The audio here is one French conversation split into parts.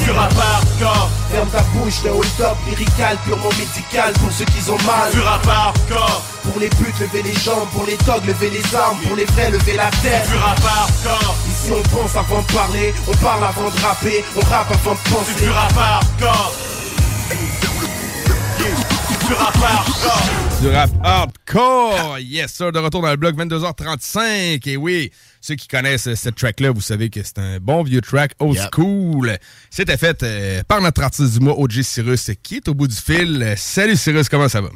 C'est du rap hardcore Ferme ta bouche, le hold-up lyrical Purement médical pour ceux qui ont mal. Du rap hardcore Pour les putes, lever les jambes. Pour les togs, lever les armes. Pour les vrais, lever la tête. Du rap hardcore Ici on pense avant de parler. On parle avant de rapper. On rappe avant de penser. C'est du rap hardcore Du rap hardcore Du rap hardcore! Yes, sir, de retour dans le bloc 22h35. Et oui, ceux qui connaissent cette track-là, vous savez que c'est un bon vieux track old Yep. school. C'était fait euh, par notre artiste du mois, OG Cyrus, qui est au bout du fil. Salut Cyrus, comment ça va?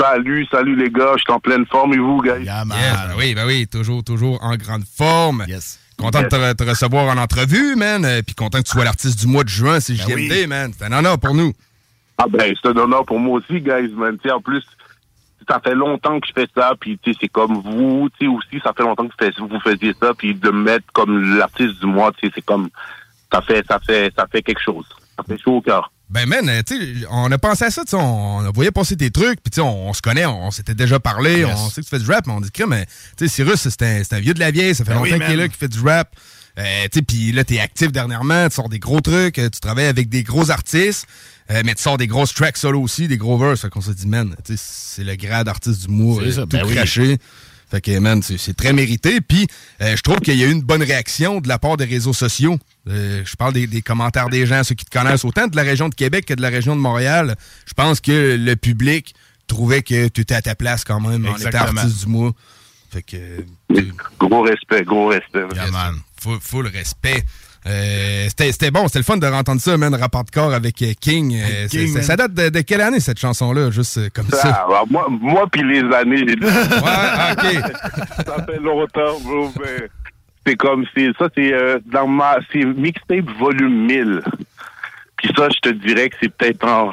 Salut, salut les gars, je suis en pleine forme et vous, guys? Yeah, man. Yes, ben oui, ben oui, toujours, toujours en grande forme. Yes. Content de te, re- te recevoir en entrevue, man. euh, Puis content que tu sois l'artiste du mois de juin, c'est JMD, Ben oui. man. C'est un honneur pour nous. Ah ben, c'est un honneur pour moi aussi, guys, man. Tu sais, en plus, ça fait longtemps que je fais ça, puis tu sais, c'est comme vous, tu sais, aussi, ça fait longtemps que fais- vous faisiez ça, puis de me mettre comme l'artiste du mois, tu sais, c'est comme, ça fait, ça fait, ça fait quelque chose. Ça fait chaud au cœur. Ben, man, euh, tu sais, on a pensé à ça, tu sais, on, on a voyé passer tes trucs, puis tu sais, on, on se connaît, on, on s'était déjà parlé, Yes. on sait que tu fais du rap, mais on dit, crème, mais tu sais, Cyrus, c'est un, un vieux de la vieille, ça fait Ben oui, longtemps qu'il est là, qu'il fait du rap. Euh, tu sais, puis là, t'es actif dernièrement, tu sors des gros trucs, euh, tu travailles avec des gros artistes, euh, mais tu sors des grosses tracks solo aussi, des gros verses, fait qu'on se dit, man, c'est le grade artiste du mois, euh, tout ben oui. craché. Fait que, man, c'est très mérité. Puis, euh, je trouve qu'il y a eu une bonne réaction de la part des réseaux sociaux. Euh, je parle des, des commentaires des gens, ceux qui te connaissent, autant de la région de Québec que de la région de Montréal. Je pense que le public trouvait que tu étais à ta place quand même en étant Exactement. artiste du mois. Fait que, Gros respect, gros respect. Yeah, man. Full, full respect. Euh, C'était c'était bon, c'était le fun de entendre ça, man, rapport de corps avec euh, King. Euh, King, c'est- man. ça date de, de quelle année, cette chanson-là, juste euh, comme ça? Ah, bah, moi, moi puis les années, Ouais, OK. ça fait longtemps, bro. mais C'est comme, c'est ça, c'est euh, dans ma, c'est mixtape volume 1000. Puis ça, je te dirais que c'est peut-être en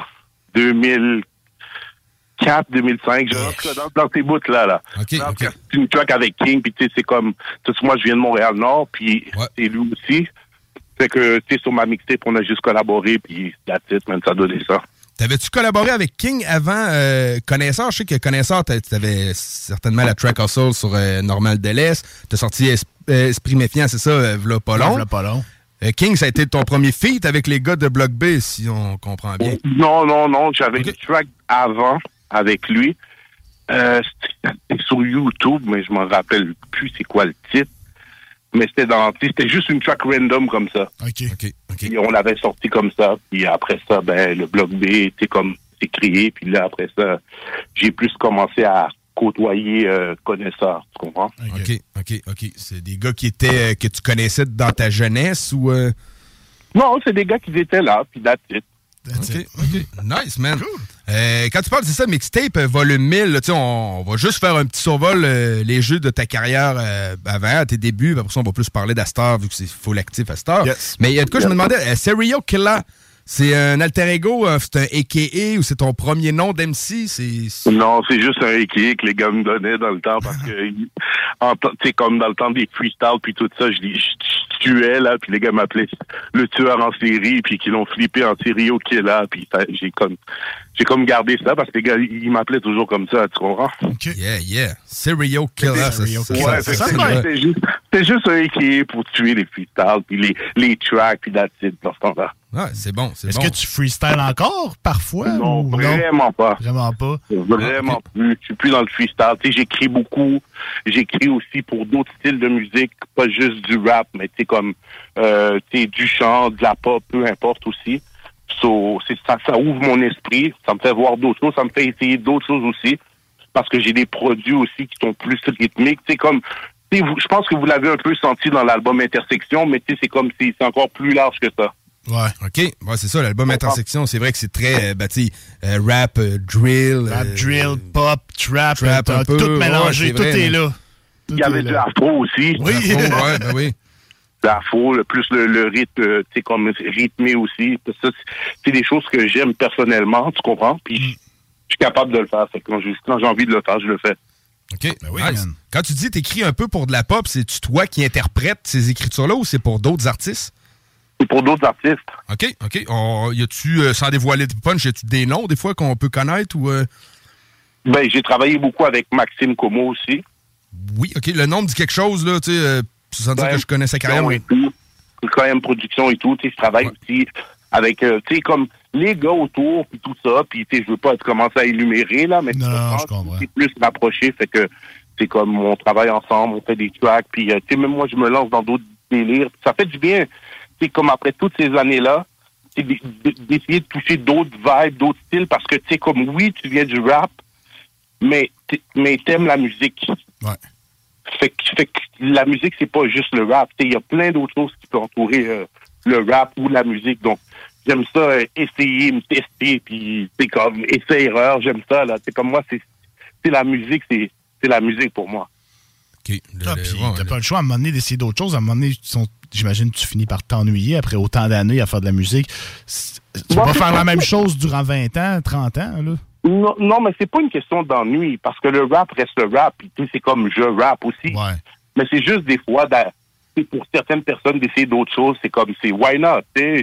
2004, 2005, genre, en tout cas, dans, dans ces bouts-là, là. OK, Donc, OK. C'est une track avec King, puis tu sais, c'est comme, tu sais, moi, je viens de Montréal-Nord, puis Ouais. c'est lui aussi. Fait que, tu sais, sur ma mixtape, on a juste collaboré, puis that's it, man, ça a donné ça. T'avais-tu collaboré avec King avant euh, Connaisseur? Je sais que Connaisseur, t'a- t'avais certainement la track Hustle sur euh, Normal Delès. T'as sorti Es- euh, Esprit Méfiant, c'est ça, euh, v'là pas long. V'là pas long. Euh, King, ça a été ton premier feat avec les gars de Block B, si on comprend bien. Non, non, non, j'avais Ok. une track avant avec lui. Euh, c'était sur YouTube, mais je m'en rappelle plus c'est quoi le titre. Mais c'était dans, c'était juste une track random comme ça. OK. OK, OK. On l'avait sorti comme ça. Puis après ça, ben le bloc B, c'est comme c'est créé. Puis là après ça, j'ai plus commencé à côtoyer euh, connaisseurs, tu comprends? OK, OK, OK. C'est des gars qui étaient euh, que tu connaissais dans ta jeunesse ou... euh, Non, c'est des gars qui étaient là. Puis that's it. That's OK, it. OK. Nice, man. Euh, quand tu parles, c'est ça, mixtape, euh, volume 1000, là, on, on va juste faire un petit survol euh, les jeux de ta carrière euh, avant, à tes débuts. Après ça, on va plus parler d'Astar, vu que c'est full actif à Star. Yes. Mais il y a de quoi, je me demandais, euh, Serial Killer, c'est un alter ego, euh, c'est un AKA ou c'est ton premier nom d'MC? C'est... c'est- Non, c'est juste un équipe que les gars me donnaient dans le temps parce que, en temps- tu sais, comme dans le temps des freestyles puis tout ça, je, les- je, je tuais là, puis les gars m'appelaient le tueur en série, puis qu'ils l'ont flippé en série au là, puis ça- j'ai comme, j'ai comme gardé ça parce que les gars, ils m'appelaient toujours comme ça, tu comprends? Yeah, yeah. Serial killer. ça, Ouais, ça, c'est ça, ça. ça, C'est juste, c'est juste un équipe pour tuer les freestyles, puis les, les tracks, puis that's it, dans ce temps-là. Ouais, c'est bon, c'est Est-ce bon. que tu freestyles encore parfois? Non, ou vraiment pas. Vraiment pas. Vraiment plus. Je suis plus dans le freestyle. Tu sais, j'écris beaucoup. J'écris aussi pour d'autres styles de musique, pas juste du rap, mais tu sais, comme, euh, tu sais, du chant, de la pop, peu importe aussi. So, c'est, ça, ça ouvre mon esprit. Ça me fait voir d'autres choses. Ça me fait essayer d'autres choses aussi. Parce que j'ai des produits aussi qui sont plus rythmiques. Tu sais, comme, vous- je pense que vous l'avez un peu senti dans l'album Intersection, mais tu sais, c'est comme si c'est encore plus large que ça. Ouais. OK. Ouais, c'est ça, l'album Intersection, c'est vrai que c'est très, euh, ben, tu sais, euh, rap, euh, drill. Rap, euh, drill, pop, trap, trap un peu. tout Ouais, mélangé, tout est là. Il y avait de l'afro aussi. Oui. L'afro, ouais, ben oui. L'afro, plus le, le rythme, tu sais, comme rythmé aussi. Ça, c'est- des choses que j'aime personnellement, tu comprends? Puis je suis capable de le faire. Fait que quand j'ai envie de le faire, je le fais. OK. Nice. Quand tu dis t'écris un peu pour de la pop, c'est-tu toi qui interprètes ces écritures-là ou c'est pour d'autres artistes? C'est pour d'autres artistes. OK, OK. On- y a-tu, euh, sans dévoiler de punch, y a-tu des noms des fois qu'on peut connaître ou. euh? Ben, j'ai travaillé beaucoup avec Maxime Como aussi. Oui, OK. Le nom me dit quelque chose, là, tu sais, euh, sans dire que je connais sa carrière. et tout. Quand même production et tout, tu sais, je travaille aussi avec, euh, tu sais, comme les gars autour, puis tout ça, puis tu sais, je veux pas commencer à énumérer, là, mais c'est plus rapproché, fait que c'est comme on travaille ensemble, on fait des tracks, puis euh, tu sais, même moi, je me lance dans d'autres délires. Ça fait du bien, sais, comme après toutes ces années-là, c'est d'essayer de toucher d'autres vibes, d'autres styles, parce que, tu sais, comme oui, tu viens du rap, mais mais t'aimes la musique. Ouais. Fait que, fait que la musique, c'est pas juste le rap. Tu sais, Il y a plein d'autres choses qui peuvent entourer euh, le rap ou la musique. Donc, j'aime ça, essayer, me tester, puis c'est comme essai-erreur, j'aime ça. là. C'est comme moi, c'est c'est la musique, c'est c'est la musique pour moi. Ah, puis t'as pas le choix à un moment donné d'essayer d'autres choses. À un moment donné, j'imagine que tu finis par t'ennuyer après autant d'années à faire de la musique. Tu vas faire la même chose durant 20 ans, 30 ans, là? Non, non mais c'est pas une question d'ennui, parce que le rap reste le rap, puis tu sais, c'est comme je rap aussi. Mais c'est juste des fois, pour certaines personnes d'essayer d'autres choses, c'est comme, c'est why not, tu sais.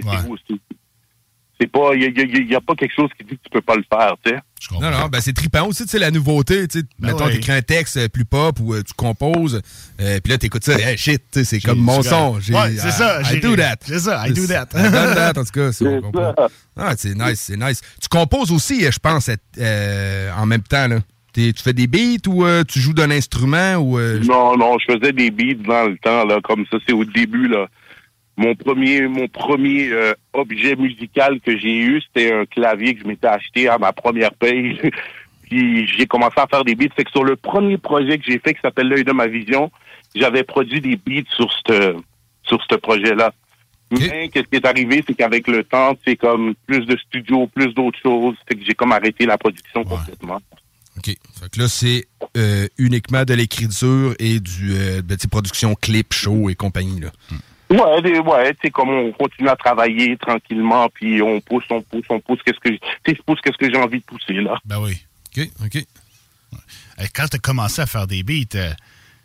C'est- c'est- C'est pas, il y a, y a- y a pas quelque chose qui dit que tu peux pas le faire, tu sais. Non, non, ben c'est trippant aussi, tu sais, la nouveauté, tu sais. Ben mettons, ouais. t'écris un texte euh, plus pop ou euh, tu composes, euh, puis là, t'écoutes ça, hey, shit, tu sais, c'est comme mon son. Ouais, c'est ça, I j'ai- do that. c'est ça, I do that. I done that, en tout cas, comprend. Ah, c'est nice, c'est nice. Tu composes aussi, je pense, euh, en même temps, là. Tu fais des beats ou euh, tu joues d'un instrument ou... euh, Non, non, je faisais des beats dans le temps, là, comme ça, c'est au début, là. Mon premier, mon premier euh, objet musical que j'ai eu, c'était un clavier que je m'étais acheté à ma première paye. Puis j'ai commencé à faire des beats. Fait que sur le premier projet que j'ai fait, qui s'appelle L'œil de ma vision, j'avais produit des beats sur ce sur ce projet-là. Mais qu'est-ce qui est arrivé, c'est qu'avec le temps, c'est comme plus de studios, plus d'autres choses, c'est que j'ai comme arrêté la production complètement. OK. Fait que là, c'est euh, uniquement de l'écriture et du euh, de, production clip, show et compagnie, là. Ouais, des, ouais, tu sais, comme on continue à travailler tranquillement, puis on pousse, on pousse, on pousse, qu'est-ce que, je pousse qu'est-ce que j'ai envie de pousser, là. Ben oui. OK, OK. Quand tu as commencé à faire des beats, euh,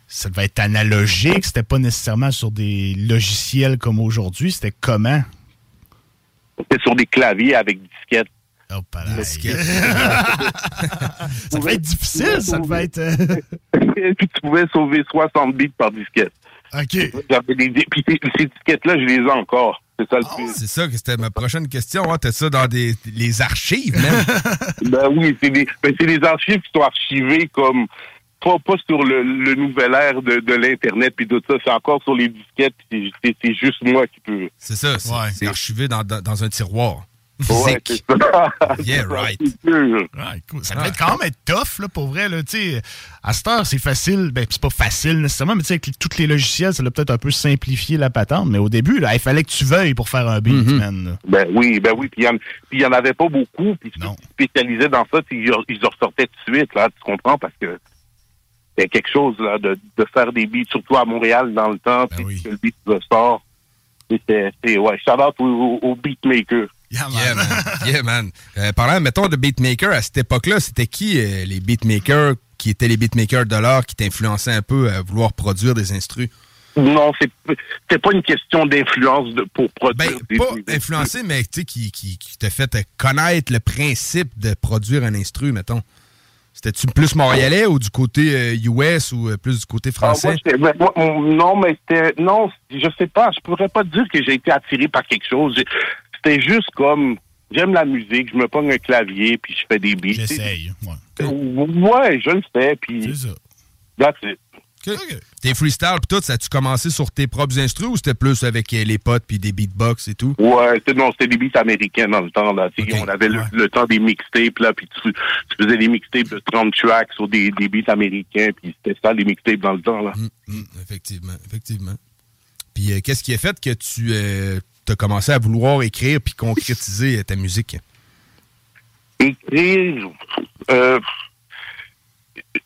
ça devait être analogique. C'était pas nécessairement sur des logiciels comme aujourd'hui. C'était comment? C'était sur des claviers avec disquettes. Oh, pas là. ça devait être difficile, ça devait être... euh, puis tu pouvais sauver 60 bits par disquette. OK. J'avais des, puis ces, ces disquettes-là, je les ai encore. C'est ça le plus. C'est ça que c'était ma prochaine question. Hein? T'as ça dans des, les archives, même? Ben oui, c'est des, ben c'est des archives qui sont archivées comme pas, pas sur le, le nouvel ère de, de l'internet puis tout ça, c'est encore sur les disquettes. C'est, juste moi qui peux. C'est ça, c'est c'est archivé dans, dans, dans un tiroir. Ouais, c'est ça. Yeah, right. Cool. Ça devait être quand même être tough, là, pour vrai. Là, tu sais. à cette heure, c'est facile. Ben, c'est pas facile nécessairement, mais tu sais, avec les- tous les logiciels, ça l'a peut-être un peu simplifié la patente. Mais au début, là, il fallait que tu veuilles pour faire un beat, man. là. Ben oui, ben oui. Puis il y en- avait pas beaucoup. Puis spécialisaient dans ça, ils, ils en ressortaient tout de suite, là, tu comprends, parce que c'est quelque chose là, de, de faire des beats, surtout à Montréal dans le temps, puis que le beat. C'était, c'est, ouais, shout out au, au beatmaker. Yeah, man. Yeah, man. Euh, parlant, mettons, de beatmaker, à cette époque-là, c'était qui euh, les beatmakers qui étaient les beatmakers de l'art qui t'influençaient un peu à vouloir produire des instrus? Non, c'est c'est pas une question d'influence pour produire. Ben, des- pas des- influencé, mais tu sais, qui, qui, qui t'a fait connaître le principe de produire un instru, mettons. C'était-tu plus montréalais ou du côté euh, US ou euh, plus du côté Ah, moi, français? ben, moi, non, mais c'était. Non, je sais pas. Je pourrais pas dire que j'ai été attiré par quelque chose. C'était juste comme. J'aime la musique, je me pogne un clavier, puis je fais des beats. J'essaye. Ouais. Ouais, je le fais, puis. C'est ça. That's it. Tes freestyles pis tout, ça a-tu commencé sur tes propres instrus ou c'était plus avec euh, les potes puis des beatbox et tout? Ouais, c'était- non, c'était des beats américains dans le temps. Là. Tu On avait le, le temps des mixtapes, là, puis tu, tu faisais des mixtapes de 30 tracks sur des, des beats américains, puis c'était ça, les mixtapes dans le temps. Là. Hum, effectivement, effectivement. Puis euh, qu'est-ce qui a fait que tu as commencé à vouloir écrire puis concrétiser ta musique? Écrire, euh,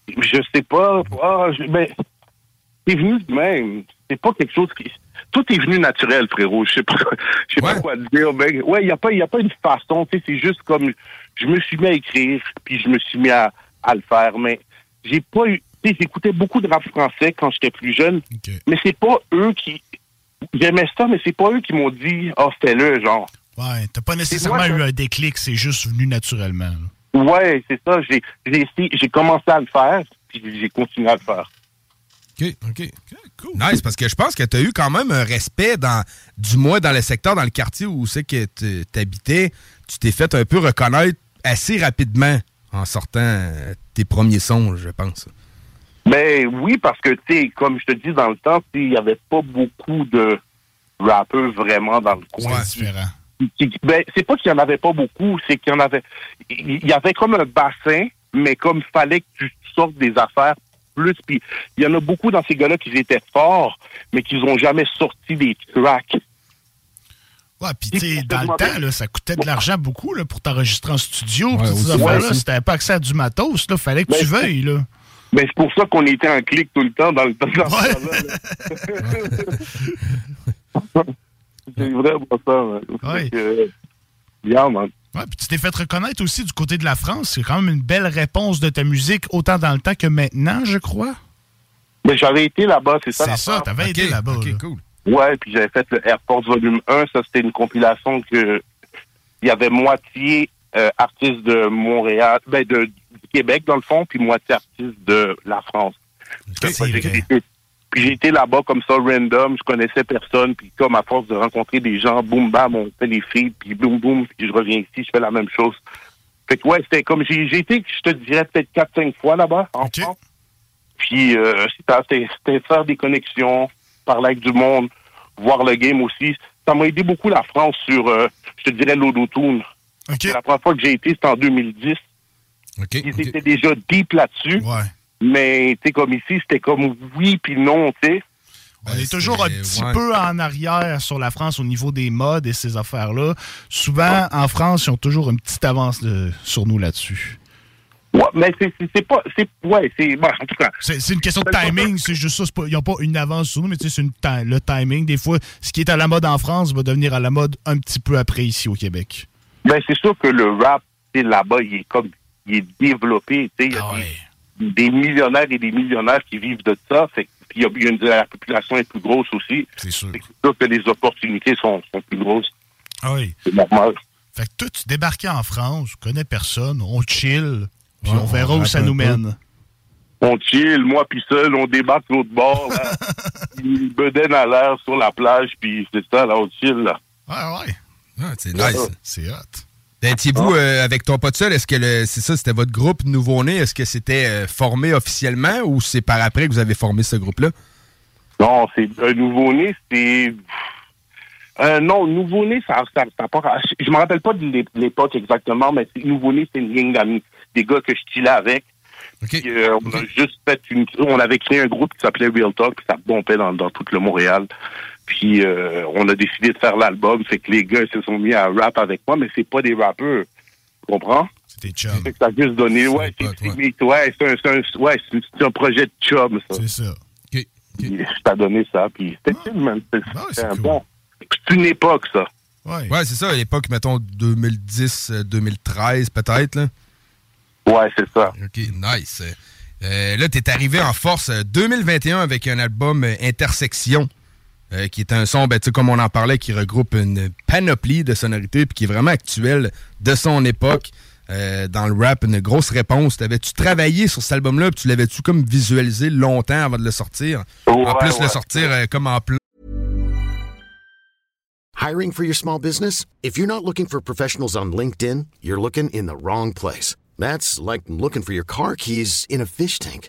je sais pas. Je- ben, c'est venu de même. C'est pas quelque chose qui. Tout est venu naturel, frérot. Je sais pas, je sais pas quoi te dire. Ben, ouais, il y a pas, il y a pas une façon. Tu sais, c'est juste comme je me suis mis à écrire, puis je me suis mis à, à le faire. Mais j'ai pas eu. Tu j'écoutais beaucoup de rap français quand j'étais plus jeune, mais c'est pas eux qui. J'aimais ça, mais c'est pas eux qui m'ont dit, ah, fais-le, genre. Ouais, t'as pas nécessairement moi, eu un déclic, c'est juste venu naturellement. là. Ouais, c'est ça. J'ai, j'ai, essayé- j'ai commencé à le faire, puis j'ai continué à le faire. OK, OK. Nice, parce que je pense que tu as eu quand même un respect, dans, du moins dans le secteur, dans le quartier où c'est que tu habitais. Tu t'es fait un peu reconnaître assez rapidement en sortant euh, tes premiers sons, je pense. Ben oui, parce que, tu sais, comme je te dis, dans le temps, tu il n'y avait pas beaucoup de rappeurs vraiment dans le coin. C'est différent. Ben, c'est pas qu'il y en avait pas beaucoup, c'est qu'il y en avait. Il y avait comme un bassin, mais comme il fallait que tu sortes des affaires plus. Puis il y en a beaucoup dans ces gars-là qui étaient forts, mais qui n'ont jamais sorti des tracks. Ouais, puis tu sais, dans le temps, là, ça coûtait de l'argent beaucoup là, pour t'enregistrer en studio. Ouais, Ouais, si t'avais pas accès à du matos, là, fallait que tu Ben, veuilles. Là. Ben, c'est pour ça qu'on était en clic tout le temps dans le temps. là. c'est vraiment ça. Ouais. Que, yeah, man. Ouais, puis tu t'es fait reconnaître aussi du côté de la France. C'est quand même une belle réponse de ta musique, autant dans le temps que maintenant, je crois. Mais j'avais été là-bas, c'est ça. C'est ça, t'avais été là-bas. là. cool. Ouais, puis j'avais fait le Air Force Volume 1. Ça, c'était une compilation que il y avait moitié euh, artistes de Montréal, ben de, du Québec dans le fond, puis moitié artistes de la France. Puis été là-bas comme ça, random, je connaissais personne, puis comme à force de rencontrer des gens, boum bam, on fait les filles, puis boum boum, puis je reviens ici, je fais la même chose. Fait que ouais, c'était comme j'ai été, je te dirais peut-être 4-5 fois là-bas en France. Puis euh, c'était- faire des connexions, parler avec du monde, voir le game aussi. Ça m'a aidé beaucoup la France sur, euh, je te dirais, l'autotune. La première fois que j'ai été, c'était en 2010. Ils étaient déjà deep là-dessus. Mais, tu sais, comme ici, c'était comme oui puis non, tu sais. On est toujours un petit peu en arrière sur la France au niveau des modes et ces affaires-là. Souvent, en France, ils ont toujours une petite avance de- sur nous là-dessus. Ouais, mais c'est- pas. c'est Ouais, c'est. bon, en tout cas. C'est une question de timing, c'est juste ça. pas- Ils n'ont pas une avance sur nous, mais tu sais, c'est le timing. Des fois, ce qui est à la mode en France va devenir à la mode un petit peu après ici au Québec. Ben, c'est sûr que le rap, là-bas, il est comme. Il est développé, tu sais. Il y a des, des millionnaires et des millionnaires qui vivent de ça. Fait puis il y a, une, la population est plus grosse aussi. C'est sûr. C'est sûr que les opportunités sont, sont plus grosses. Ah oui. C'est normal. Fait que toi, tu débarquais en France, tu connais personne, on chill, puis Ouais, on verra on où ça nous peu. mène. On chill, moi puis seul, on débarque l'autre bord, là. Une bedaine à l'air sur la plage, puis c'est ça, là, on chill, là. Ouais, ouais. Ah, c'est nice. C'est hot. Étiez-vous euh, avec ton pote seul, est-ce que c'est ça, c'était votre groupe nouveau-né? Est-ce que c'était euh, formé officiellement ou c'est par après que vous avez formé ce groupe-là? Non, c'est un nouveau-né, c'est... Euh, non, nouveau-né, ça ça, à- Je me rappelle pas de l'é- l'époque exactement, mais nouveau-né, c'est une gang d'amis. Des gars que je chillais avec. Puis, euh, on a juste fait une... On avait créé un groupe qui s'appelait Real Talk, puis ça bombait dans, dans tout le Montréal. Puis euh, on a décidé de faire l'album, fait que les gars se sont mis à rap avec moi, mais c'est pas des rappeurs. Tu comprends? C'était chum. Fait que ça a juste donné... Ouais, c'est ouais, c'est un, c'est un- ouais, un projet de chum, ça. C'est ça. Puis, Je t'ai donné ça, puis c'était chill, man. C'était Ah bon... C'est une époque, ça. Ouais, c'est ça, à l'époque, mettons 2010, euh, 2013 peut-être. là. Ouais, c'est ça. OK, nice. Euh, là, tu es arrivé en force 2021 avec un album Intersection. Qui est un son, ben, comme on en parlait, qui regroupe une panoplie de sonorités puis qui est vraiment actuel de son époque. dans le rap, une grosse réponse. T'avais-tu travaillé sur cet album-là, tu l'avais-tu comme visualisé longtemps avant de le sortir? en plus, le sortir comme en plein. Hiring for your small business? If you're not looking for professionals on LinkedIn, you're looking in the wrong place. That's like looking for your car keys in a fish tank.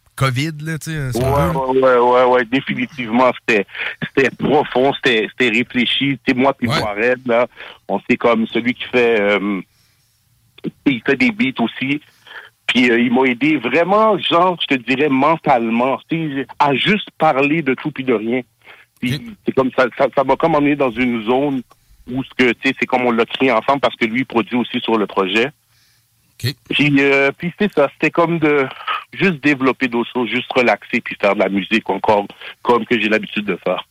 COVID, là, tu sais. Ouais, ouais, ouais, ouais, ouais, définitivement, c'était, profond, c'était, réfléchi. Tu sais, moi puis ouais. là, on sait comme celui qui fait, euh, il fait des beats aussi. Puis euh, il m'a aidé vraiment, genre, je te dirais mentalement, à juste parler de tout puis de rien. Puis c'est comme ça, ça, m'a comme emmené dans une zone où ce que, tu sais, c'est comme on l'a créé ensemble parce que lui il produit aussi sur le projet. Puis, euh, puis c'est ça, c'était comme de juste développer d'autres choses, juste relaxer puis faire de la musique encore comme que j'ai l'habitude de faire.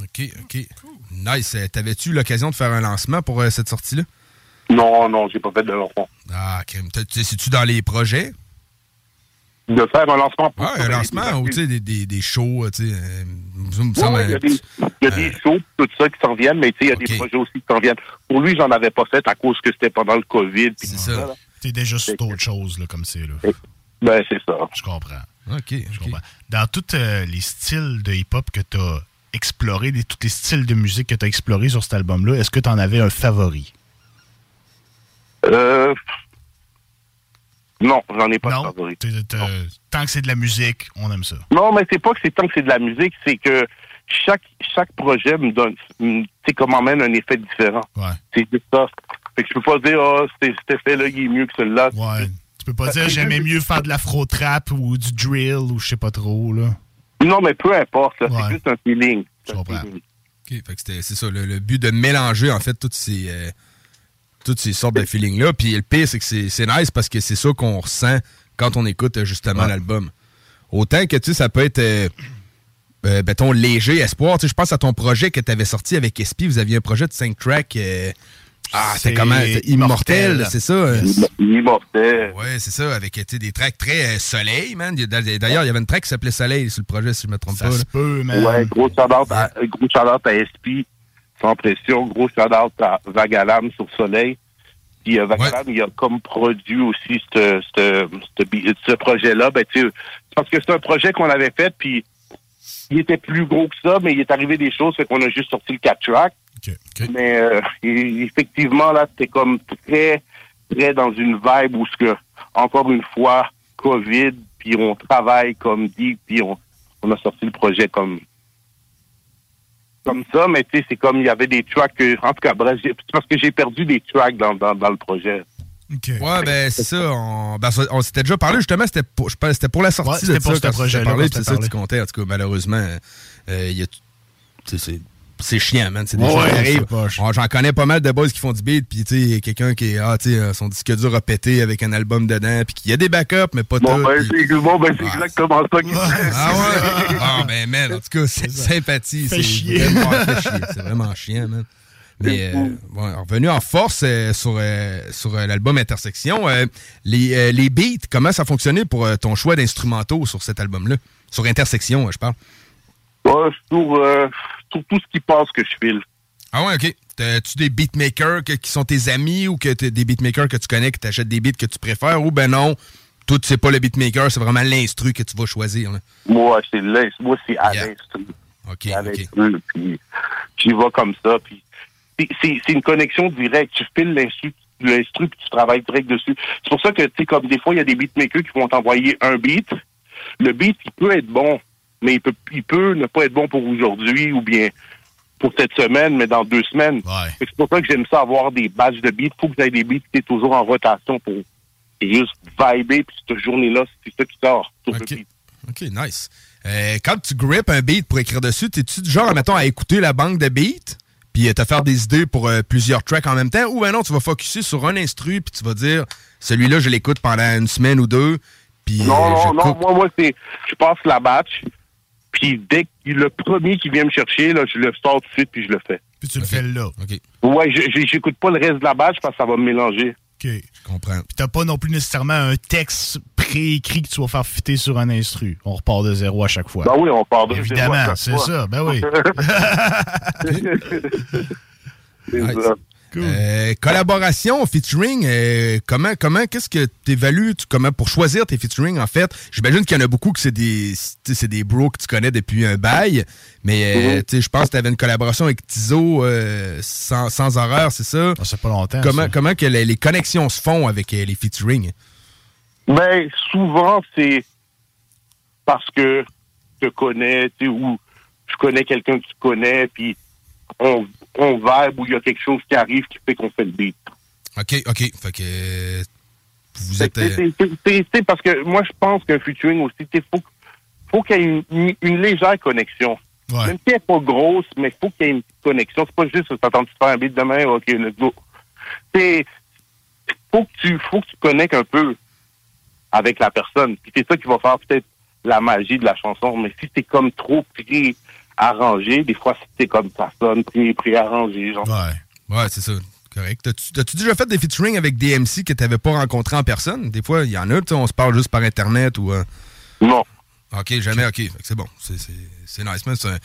OK, OK. Nice. Euh, t'avais-tu l'occasion de faire un lancement pour cette sortie-là? Non, non, j'ai pas fait de lancement. Ah, ok. C'est-tu dans les projets? De faire un lancement pour. un lancement ou des, des, des shows, tu sais. Euh, il y a des, y a des shows, tout ça qui s'en viennent, mais tu sais, il y a des projets aussi qui s'en viennent. Pour lui, j'en avais pas fait à cause que c'était pendant le COVID. C'est ça. T'es déjà sur d'autres choses, là, comme c'est, là. Ben, c'est ça. Je comprends. OK. Je comprends. Dans tous euh, les styles de hip-hop que t'as exploré, tous les styles de musique que t'as exploré sur cet album-là, est-ce que t'en avais un favori? Euh... Non, j'en ai pas de favori. Tant que c'est de la musique, on aime ça. Non, mais c'est pas que c'est tant que c'est de la musique, c'est que chaque chaque projet me donne, c'est comme emmène un effet différent. Ouais. C'est ça. Fait que je peux pas dire, oh, cet effet-là, il est mieux que celui-là. Ouais. Tu peux pas dire, j'aimais mieux faire de l'afro-trap ou du drill ou je sais pas trop, là. Non, mais peu importe, c'est juste un feeling. Je comprends. OK, fait que c'est ça, le, but de mélanger, en fait, toutes ces... Euh, toutes ces sortes de feelings-là. Puis le pire, c'est que c'est nice parce que c'est ça qu'on ressent quand on écoute justement l'album. Autant que, tu sais, ça peut être, euh, euh ton léger espoir. Tu sais, je pense à ton projet que tu avais sorti avec SP. Vous aviez un projet de 5 tracks. Euh, ah, c'est comment? Immortel, c'est ça? Euh? Immortel. Ouais, c'est ça, avec des tracks très soleil, man. D'ailleurs, il y avait une track qui s'appelait Soleil sur le projet, si je me trompe ça pas. Se peut, man. Ouais, gros shout-out à, à SP sans pression. Gros shout-out à Vagalam sur Soleil. Puis euh, Vagalam, il a comme produit aussi ce, ce, ce, projet-là. Ben, parce que c'est un projet qu'on avait fait, puis il était plus gros que ça, mais il est arrivé des choses, fait qu'on a juste sorti le 4 track. Mais euh, effectivement, là, c'était comme très, très dans une vibe où ce que, encore une fois, COVID, puis on travaille comme dit, puis on, on a sorti le projet comme comme ça, mais tu sais, c'est comme il y avait des tracks. Que, en tout cas, bref, c'est parce que j'ai perdu des tracks dans, dans, dans le projet. Ouais, ben c'est ça. On, ben, on s'était déjà parlé, justement, c'était pour, pour la sortie de pour ça. projet c'est ça que tu comptais. En tout cas, malheureusement, euh, il y a c'est chiant, man. C'est des ouais, J'en connais pas mal de boys qui font du beat, puis tu sais, quelqu'un qui ah, tu sais, euh, son disque dur a pété avec un album dedans, puis qu'il y a des backups, mais pas bon, tout. Ben, pis... Bon, ben, c'est exactement ça qu'il Ah ouais? ah, ben, man, en tout cas, c'est sympathie. C'est vraiment, C'est vraiment chiant, man. Mais euh, bon, revenu en force euh, sur, euh, sur l'album Intersection, les, les beats, comment ça a fonctionné pour ton choix d'instrumentaux sur cet album-là? Sur Intersection, je parle. Ouais, sur tout ce qui passe que je file. Ah ouais, ok. As-tu des beatmakers qui sont tes amis ou que des beatmakers que tu connais, que tu achètes des beats que tu préfères? Ou ben non, tout c'est pas le beatmaker, c'est vraiment l'instru que tu vas choisir. Moi, c'est l'instru. Moi, c'est à l'instru. OK, à l'instru, puis j'y vais comme ça, puis c'est une connexion directe. Tu files l'instru, l'instru, puis tu travailles direct dessus. C'est pour ça que, tu sais, comme des fois, il y a des beatmakers qui vont t'envoyer un beat. Le beat, il peut être bon, mais il peut, il peut ne pas être bon pour aujourd'hui ou bien pour cette semaine, mais dans deux semaines. C'est pour ça que j'aime ça avoir des badges de beats. Il faut que tu aies des beats qui sont toujours en rotation pour juste vibrer, puis cette journée-là, c'est ça qui sort OK, OK, nice. Euh, quand tu grippes un beat pour écrire dessus, es-tu du genre, mettons, à écouter la banque de beats, puis euh, te faire des idées pour euh, plusieurs tracks en même temps, ou ben non, tu vas focuser sur un instru, puis tu vas dire, celui-là, je l'écoute pendant une semaine ou deux, puis... Non, euh, non, non, coupe? moi, moi, c'est, je passe la batch, puis dès que le premier qui vient me chercher, là, je le sors tout de suite, puis je le fais. Puis tu le fais là. OK. Ouais, j'écoute pas le reste de la batch parce que ça va me mélanger. OK. Je comprends. Puis t'as pas non plus nécessairement un texte préécrit que tu vas faire fitter sur un instru. On repart de zéro à chaque fois. Ben oui, on part de zéro à Évidemment, c'est ça. Ben oui. Euh, collaboration, featuring, euh, comment, comment, qu'est-ce que tu évalues comment, pour choisir tes featuring, en fait? J'imagine qu'il y en a beaucoup que c'est des, tu sais, c'est des bros que tu connais depuis un bail, mais tu sais, je pense que tu avais une collaboration avec Tizo euh, sans, sans horreur, c'est ça? Ça fait pas longtemps. Comment, ça. comment que les, les connexions se font avec euh, les featuring? Ben, souvent, c'est parce que je te connais, tu sais, ou je connais quelqu'un que tu connais, puis on, on vibe ou il y a quelque chose qui arrive qui fait qu'on fait le beat. OK, OK. Fait que vous êtes... c'est- parce que moi, je pense qu'un featuring aussi, il faut, faut qu'il y ait une, une- une légère connexion. Même si elle n'est pas grosse, mais il faut qu'il y ait une connexion. C'est pas juste t'attends tu faire un beat demain, ok, let's go. C'est faut que tu faut que tu connectes un peu avec la personne. Puis c'est ça qui va faire peut-être la magie de la chanson. Mais si c'est comme trop pré-arrangé, des fois c'est comme ça sonne pré- pré-arrangé, genre. Ouais, ouais, c'est ça. Correct. T'as-tu déjà fait des featuring avec des MC que tu n'avais pas rencontrés en personne? Des fois, il y en a, on se parle juste par Internet ou. euh, Non. OK, jamais, OK. C'est bon. C'est nice, man. C'est un-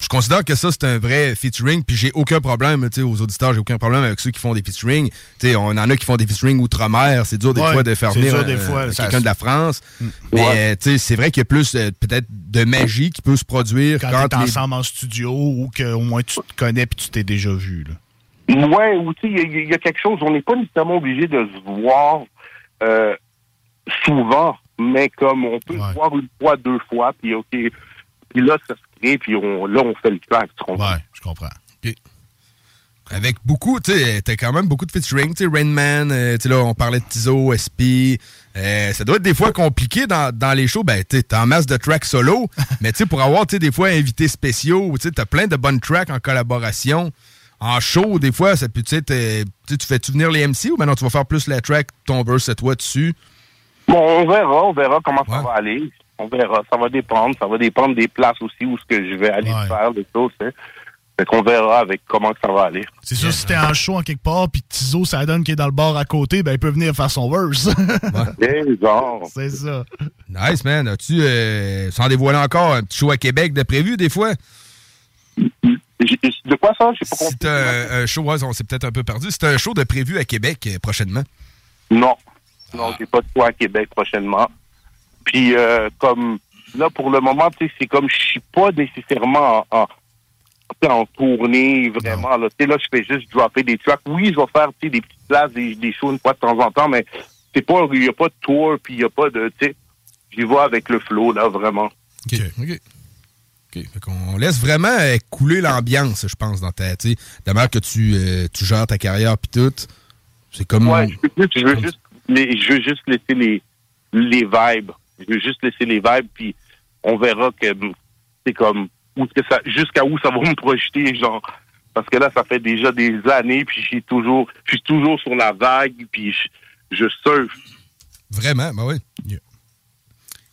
Je considère que ça, c'est un vrai featuring, puis j'ai aucun problème, tu sais, aux auditeurs, j'ai aucun problème avec ceux qui font des featuring. Tu sais, on en a qui font des featuring outre-mer, c'est dur des Ouais, fois de faire c'est venir dur des euh, fois, euh, quelqu'un de la France. Mm. Mais, Ouais. euh, tu sais, c'est vrai qu'il y a plus, euh, peut-être, de magie qui peut se produire Quand quand, t'es les- ensemble en studio ou qu'au moins tu te connais puis tu t'es déjà vu. Là. Ouais, ou tu sais, il y, a- il y a quelque chose, on n'est pas nécessairement obligé de se voir euh, souvent, mais comme on peut se voir une fois, deux fois, puis OK, puis là, ça se puis on, là, on fait le track. tu comprends? Ouais, je comprends. Avec beaucoup, tu sais, t'as quand même beaucoup de featuring, tu sais, Rain Man, euh, tu sais, là, on parlait de Tizo, SP. euh, ça doit être des fois compliqué dans, dans les shows. Ben, tu sais, t'as en masse de tracks solo, mais tu sais, pour avoir, tu sais, des fois invités spéciaux, tu sais, t'as plein de bonnes tracks en collaboration. En show, des fois, ça peut, tu sais, tu fais-tu venir les MC ou maintenant tu vas faire plus la track, ton verse à toi dessus? Bon, on verra, on verra comment ça va aller. On verra, ça va dépendre, ça va dépendre des places aussi où ce que je vais aller faire, des choses, hein. Fait qu'on verra avec comment que ça va aller. C'est sûr, si t'es en show en quelque part puis Tizo, ça donne qu'il est dans le bar à côté, ben il peut venir faire son verse. C'est ça. Nice, man. As-tu, euh, sans dévoiler encore, un petit show à Québec de prévu des fois? De quoi ça? J'ai pas compris. C'est un, un show, ouais, on s'est peut-être un peu perdu. C'est un show de prévu à Québec euh, prochainement? Non. Non, j'ai pas de quoi à Québec prochainement. Puis, euh, comme, là, pour le moment, tu sais, c'est comme, je suis pas nécessairement en, en, tournée, vraiment, là. Tu sais, là, je fais juste dropper des tracks. Oui, je vais faire, des petites places, des, des shows une fois de temps en temps, mais c'est pas, il y a pas de tour, puis il y a pas de, tu sais, j'y vais avec le flow, là, vraiment. OK. OK. OK. Fait qu'on laisse vraiment couler l'ambiance, je pense, dans ta. De manière que tu, euh, tu gères ta carrière puis tout. C'est comme. Ouais, je veux, juste- je veux juste, les- je veux juste laisser les, les vibes. Je veux juste laisser les vibes, puis on verra que c'est comme où est-ce que ça, jusqu'à où ça va me projeter, genre. Parce que là, ça fait déjà des années, puis j'ai toujours, je suis toujours sur la vague, puis je, je surfe. Vraiment, ben oui.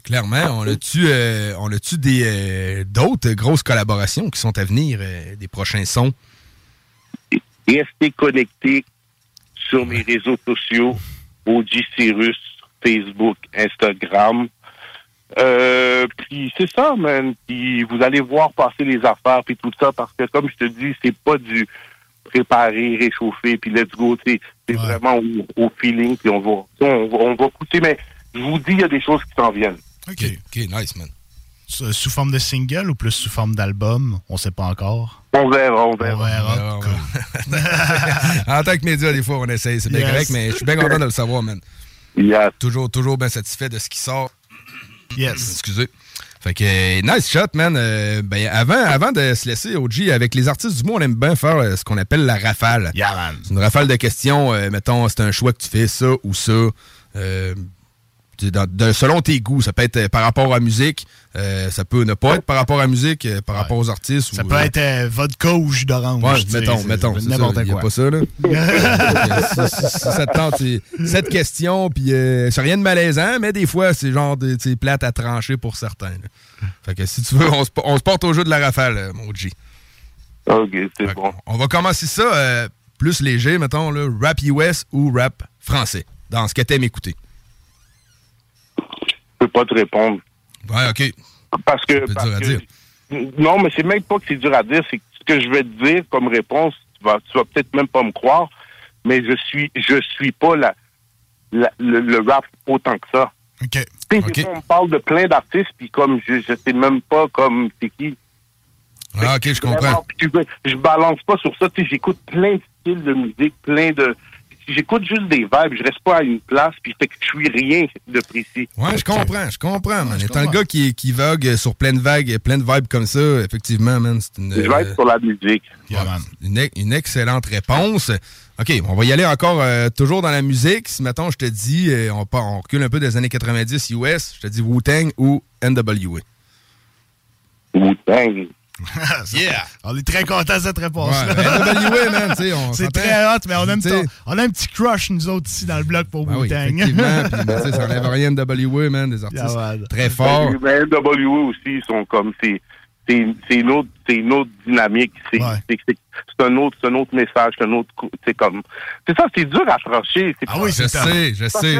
Clairement, on a-tu euh, on a-tu des euh, d'autres grosses collaborations qui sont à venir, euh, des prochains sons? Restez connectés sur mes réseaux sociaux, OG Cyrus, Facebook, Instagram. Euh, puis c'est ça, man. Puis vous allez voir passer les affaires puis tout ça parce que comme je te dis, c'est pas du préparer, réchauffer puis let's go. tu sais. C'est vraiment au, au feeling puis on va, on va, on va écouter. Mais je vous dis, il y a des choses qui s'en viennent. OK. OK, nice, man. Sous sous forme de single ou plus sous forme d'album? On sait pas encore. On verra, on verra. On verra. en tant que média, des fois, on essaye, c'est bien Yes. correct, mais je suis bien content de le savoir, man. Toujours, toujours bien satisfait de ce qui sort. Yes. Excusez. Fait que, euh, nice shot, man. Euh, ben, avant, avant de se laisser, OG, avec les artistes du mot, on aime bien faire euh, ce qu'on appelle la rafale. Yeah, man. C'est une rafale de questions. euh, mettons, c'est un choix que tu fais, ça ou ça. De, selon tes goûts. Ça peut être euh, par rapport à la musique, euh, ça peut ne pas être par rapport à la musique, euh, par rapport aux artistes. Ça peut être vodka ou jus d'orange. Ouais, mettons, mettons. N'importe quoi. A pas ça, là. si, ça te tente, cette question, puis c'est rien de malaisant, mais des fois, c'est genre de, plate à trancher pour certains. Fait que si tu veux, on se, porte au jeu de la rafale, mon G. OK, c'est bon. On va commencer ça plus léger, mettons, là, rap US ou rap français, dans ce que t'aimes écouter. Je peux pas te répondre. Ouais, OK. Parce que. dur à dire. Non, mais c'est même pas que c'est dur à dire. C'est ce que je vais te dire comme réponse. Tu vas, tu vas peut-être même pas me croire, mais je suis, je suis pas la, le, rap autant que ça. OK. On parle de plein d'artistes, puis comme je, je sais même pas comme c'est qui. Ah, OK, je comprends. Je balance pas sur ça. J'écoute plein de styles de musique, plein de j'écoute juste des vibes, je reste pas à une place, puis fait que je suis rien de précis. Ouais, je comprends, je comprends, man. Étant le gars qui, qui vogue sur plein de vagues, plein de vibes comme ça, effectivement, man, c'est une... Je vais être sur la musique. une, une, excellente réponse. OK, on va y aller encore euh, toujours dans la musique. Si, mettons, je te dis, euh, on, on recule un peu des années 90 US, je te dis Wu-Tang ou NWA. Wu-Tang. yeah! On est très content de cette réponse-là. Ouais, C'est très hot, mais on a, on a un petit crush, nous autres, ici, dans le bloc pour ah Wu-Tang. Oui, ça enlève rien NWA, man, des artistes très forts. Mais NWA aussi, ils sont comme... C'est une, autre, une autre dynamique. C'est un, autre, un autre message, c'est un autre... C'est comme... C'est ça, c'est dur à trancher. Ah oui, je sais, je sais.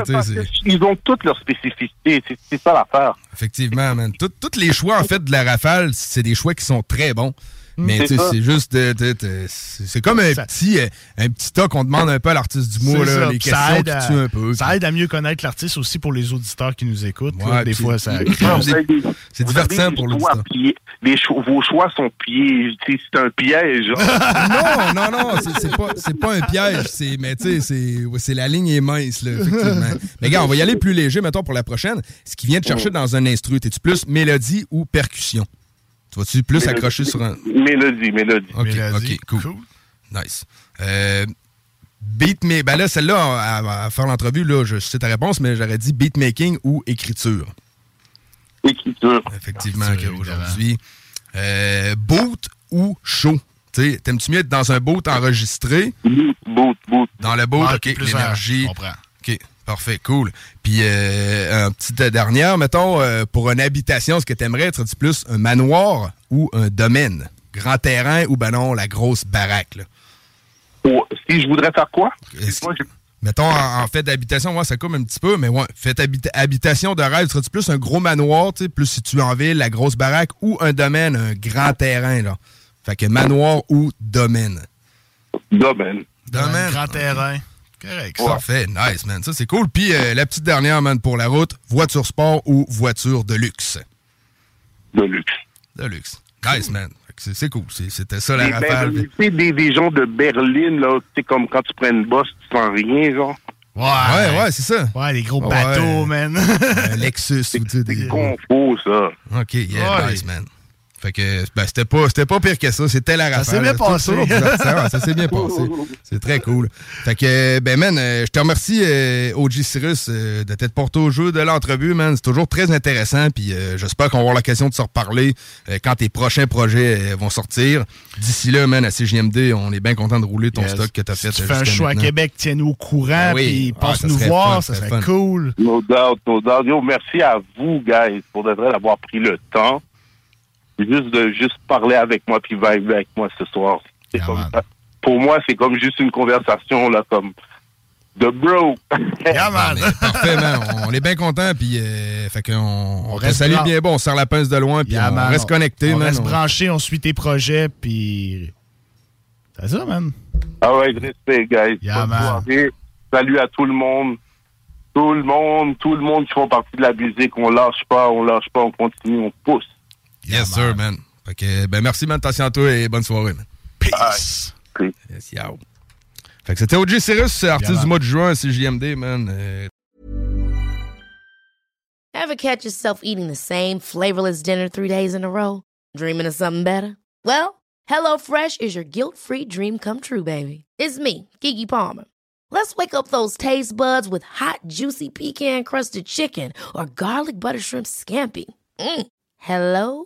ils ont toutes leurs spécificités. C'est ça l'affaire. Effectivement, man. Tous les choix, en fait, de la rafale, c'est des choix qui sont très bons. Mais c'est juste c'est comme un petit euh, un petit tas qu'on demande un peu à l'artiste du mois là, les questions qui tuent un peu. Ça aide à mieux connaître l'artiste aussi pour les auditeurs qui nous écoutent. des fois ça c'est divertissant pour l'auditeur. Vos choix sont piégés, c'est un piège. non, non non, c'est pas pas un piège, c'est mais tu sais c'est la ligne est mince là effectivement. mais gars, on va y aller plus léger mettons pour la prochaine. Ce qui vient de chercher dans un instru, es-tu plus mélodie ou percussion? Vas-tu plus accrocher sur un. Mélodie, mélodie. OK, OK, cool. Nice. Euh, beat me... Ben là, celle-là, à, faire l'entrevue, là, je sais ta réponse, mais j'aurais dit beatmaking ou écriture. Écriture. Effectivement, aujourd'hui. Euh, boot ou show? T'aimes-tu mieux être dans un boot enregistré? Boot, boot, Dans le boot, OK, l'énergie. OK. Parfait, cool. Puis, euh, un petit dernière, mettons, euh, pour une habitation, ce que tu aimerais, être plus un manoir ou un domaine? Grand terrain ou, ben non, la grosse baraque, là? si je voudrais faire quoi? Mettons, en, fait d'habitation, moi, ça coupe un petit peu, mais ouais, fait habitation de rêve, serais-tu plus un gros manoir, tu sais, plus si tu es en ville, la grosse baraque, ou un domaine, un grand terrain, là? Fait que manoir ou domaine? Domaine. Domaine. grand terrain. Correct. Parfait. Nice, man. Ça, c'est cool. Puis euh, la petite dernière, man, pour la route, voiture sport ou voiture de luxe? De luxe. De luxe. Nice, man. C'est cool. C'était ça, la rafale. Tu sais, des, des gens de Berlin, là, tu sais, comme quand tu prends une bosse, tu sens rien, genre. Ouais, ouais, ouais c'est ça. Ouais, les gros bateaux, man. Lexus. C'est des confos, ça. OK, yeah, nice, man. Fait que ben, c'était pas c'était pas pire que ça, c'était la rafale. Ça s'est bien passé. ça s'est bien passé. C'est très cool. Fait que ben man, euh, je te remercie euh, OG Cyrus euh, de t'être porté au jeu de l'entrevue, man. C'est toujours très intéressant puis j'espère qu'on va avoir l'occasion de se reparler quand tes prochains projets vont sortir. D'ici là, man, à CJMD, on est bien content de rouler ton stock que tu as fait. tu fais un choix à Québec, tiens-nous au courant ben puis ah, passe nous voir, ça serait cool. No doubt, no doubt. Yo, merci à vous guys pour de vrai d'avoir pris le temps juste de juste parler avec moi puis vibe avec moi ce soir. pour moi, c'est comme juste une conversation là, comme de bro. yeah, man. parfait, man. On est bien content puis euh, fait qu'on on, reste salue bien bon, on sort la pince de loin puis on, reste connecté, on man. Reste branché, on suit tes projets puis c'est ça, man. Ah ouais, respect, guys. Salut à tout le monde. Tout le monde, tout le monde qui font partie de la musique, on lâche pas, on lâche pas, on continue, on pousse. Yes, sir, man. Fait que, ben, merci, man. Attention à toi et bonne soirée, man. Peace. Yes, yo. Fait que c'était OG Cyrus, artiste yeah, du mois de juin, CJMD, man. Euh... Ever catch yourself eating the same flavorless dinner three days in a row? Dreaming of something better? Well, HelloFresh is your guilt-free dream come true, baby. It's me, Kiki Palmer. Let's wake up those taste buds with hot, juicy pecan crusted chicken or garlic butter shrimp scampi. Mm. Hello